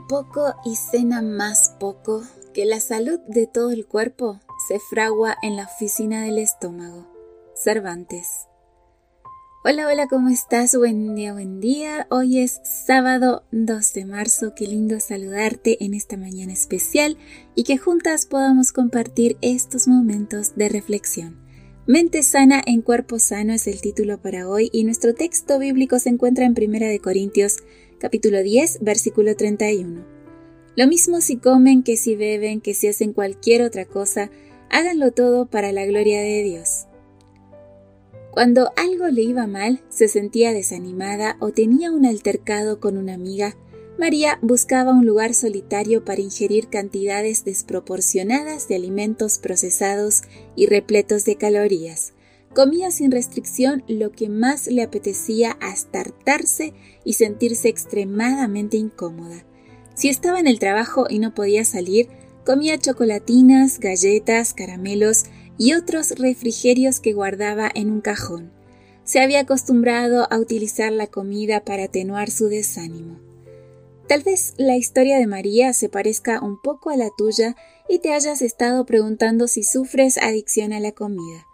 Poco y cena más poco, que la salud de todo el cuerpo se fragua en la oficina del estómago. Cervantes. Hola, hola, ¿cómo estás? Buen día, buen día. Hoy es sábado 2 de marzo. Qué lindo saludarte en esta mañana especial y que juntas podamos compartir estos momentos de reflexión. Mente sana en cuerpo sano es el título para hoy y nuestro texto bíblico se encuentra en 1 de Corintios capítulo 10, versículo 31. Lo mismo si comen que si beben, que si hacen cualquier otra cosa, háganlo todo para la gloria de Dios. Cuando algo le iba mal, se sentía desanimada o tenía un altercado con una amiga, María buscaba un lugar solitario para ingerir cantidades desproporcionadas de alimentos procesados y repletos de calorías, Comía sin restricción lo que más le apetecía hasta hartarse y sentirse extremadamente incómoda. Si estaba en el trabajo y no podía salir, comía chocolatinas, galletas, caramelos y otros refrigerios que guardaba en un cajón. Se había acostumbrado a utilizar la comida para atenuar su desánimo. Tal vez la historia de María se parezca un poco a la tuya y te hayas estado preguntando si sufres adicción a la comida.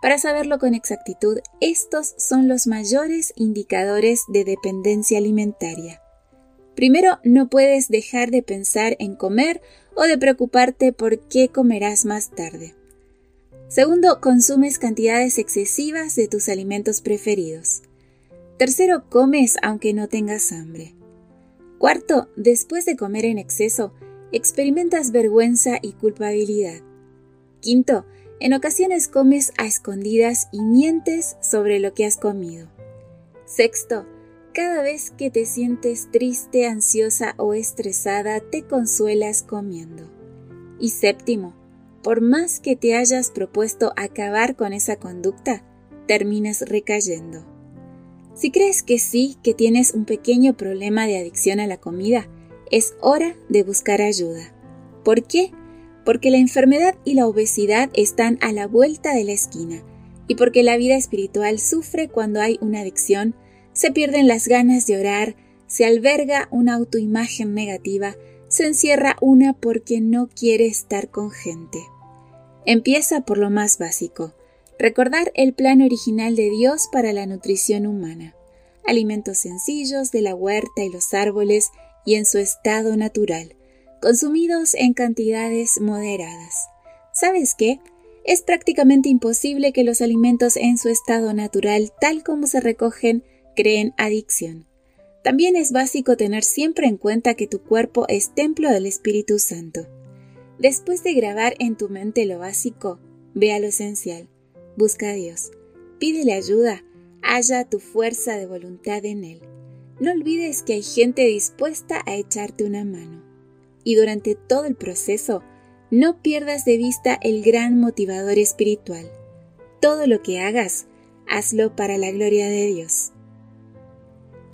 Para saberlo con exactitud, estos son los mayores indicadores de dependencia alimentaria. Primero, no puedes dejar de pensar en comer o de preocuparte por qué comerás más tarde. Segundo, consumes cantidades excesivas de tus alimentos preferidos. Tercero, comes aunque no tengas hambre. Cuarto, después de comer en exceso, experimentas vergüenza y culpabilidad. Quinto, en ocasiones comes a escondidas y mientes sobre lo que has comido. Sexto, cada vez que te sientes triste, ansiosa o estresada, te consuelas comiendo. Y séptimo, por más que te hayas propuesto acabar con esa conducta, terminas recayendo. Si crees que sí, que tienes un pequeño problema de adicción a la comida, es hora de buscar ayuda. ¿Por qué? Porque la enfermedad y la obesidad están a la vuelta de la esquina, y porque la vida espiritual sufre cuando hay una adicción, se pierden las ganas de orar, se alberga una autoimagen negativa, se encierra una porque no quiere estar con gente. Empieza por lo más básico, recordar el plan original de Dios para la nutrición humana, alimentos sencillos de la huerta y los árboles y en su estado natural, consumidos en cantidades moderadas. ¿Sabes qué? Es prácticamente imposible que los alimentos en su estado natural, tal como se recogen, creen adicción. También es básico tener siempre en cuenta que tu cuerpo es templo del Espíritu Santo. Después de grabar en tu mente lo básico, ve a lo esencial. Busca a Dios. Pídele ayuda. Haya tu fuerza de voluntad en Él. No olvides que hay gente dispuesta a echarte una mano y durante todo el proceso no pierdas de vista el gran motivador espiritual. Todo lo que hagas, hazlo para la gloria de Dios.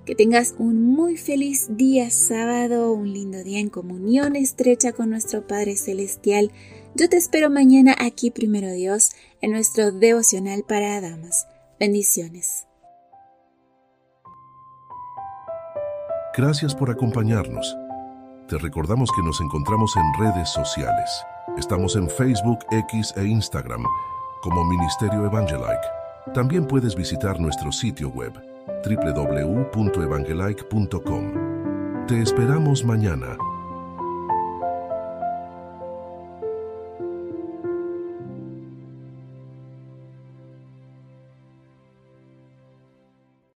Que tengas un muy feliz día sábado, un lindo día en comunión estrecha con nuestro Padre Celestial. Yo te espero mañana aquí, primero Dios, en nuestro devocional para damas. Bendiciones. Gracias por acompañarnos. Te recordamos que nos encontramos en redes sociales. Estamos en Facebook, X e Instagram como Ministerio Evangelike. También puedes visitar nuestro sitio web www.evangelike.com. Te esperamos mañana